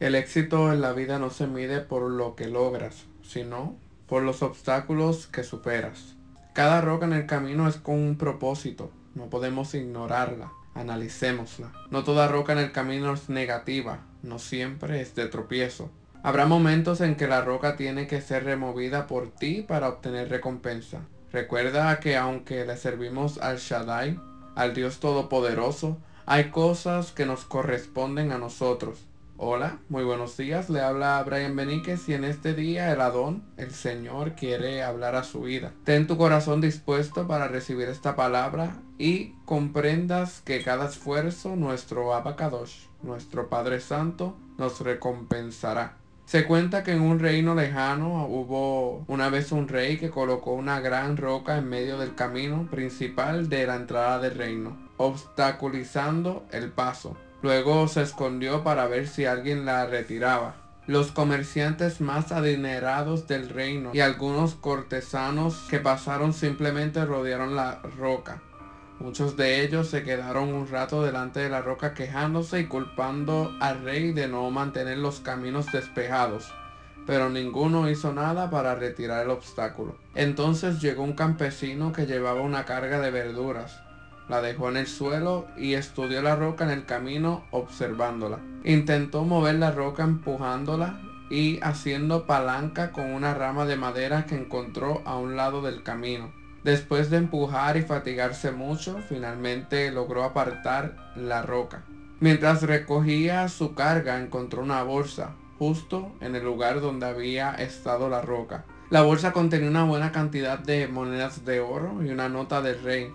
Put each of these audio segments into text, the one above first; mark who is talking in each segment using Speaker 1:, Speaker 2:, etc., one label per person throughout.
Speaker 1: El éxito en la vida no se mide por lo que logras, sino por los obstáculos que superas. Cada roca en el camino es con un propósito, no podemos ignorarla, analicémosla. No toda roca en el camino es negativa, no siempre es de tropiezo. Habrá momentos en que la roca tiene que ser removida por ti para obtener recompensa. Recuerda que aunque le servimos al Shaddai, al Dios Todopoderoso, hay cosas que nos corresponden a nosotros. Hola, muy buenos días, le habla Brian Beníquez y en este día el Adón, el Señor, quiere hablar a su vida. Ten tu corazón dispuesto para recibir esta palabra y comprendas que cada esfuerzo nuestro Abacadosh, nuestro Padre Santo, nos recompensará. Se cuenta que en un reino lejano hubo una vez un rey que colocó una gran roca en medio del camino principal de la entrada del reino, obstaculizando el paso. Luego se escondió para ver si alguien la retiraba. Los comerciantes más adinerados del reino y algunos cortesanos que pasaron simplemente rodearon la roca. Muchos de ellos se quedaron un rato delante de la roca quejándose y culpando al rey de no mantener los caminos despejados, pero ninguno hizo nada para retirar el obstáculo. Entonces llegó un campesino que llevaba una carga de verduras. La dejó en el suelo y estudió la roca en el camino observándola. Intentó mover la roca empujándola y haciendo palanca con una rama de madera que encontró a un lado del camino. Después de empujar y fatigarse mucho, finalmente logró apartar la roca. Mientras recogía su carga, encontró una bolsa, justo en el lugar donde había estado la roca. La bolsa contenía una buena cantidad de monedas de oro y una nota del rey,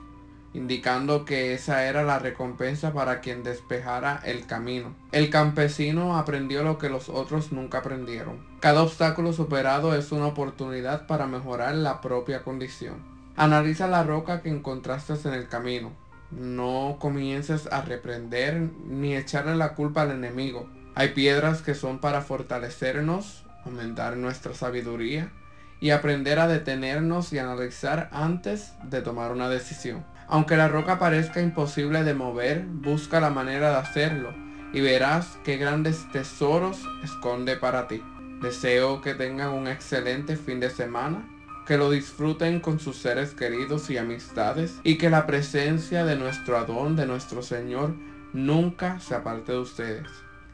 Speaker 1: indicando que esa era la recompensa para quien despejara el camino. El campesino aprendió lo que los otros nunca aprendieron. Cada obstáculo superado es una oportunidad para mejorar la propia condición. Analiza la roca que encontraste en el camino. No comiences a reprender ni echarle la culpa al enemigo. Hay piedras que son para fortalecernos, aumentar nuestra sabiduría y aprender a detenernos y analizar antes de tomar una decisión. Aunque la roca parezca imposible de mover, busca la manera de hacerlo y verás qué grandes tesoros esconde para ti. Deseo que tengan un excelente fin de semana que lo disfruten con sus seres queridos y amistades y que la presencia de nuestro Adón, de nuestro Señor, nunca se aparte de ustedes.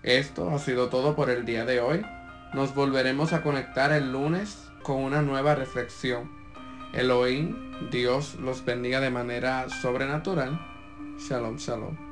Speaker 1: Esto ha sido todo por el día de hoy. Nos volveremos a conectar el lunes con una nueva reflexión. Elohim, Dios los bendiga de manera sobrenatural. Shalom, shalom.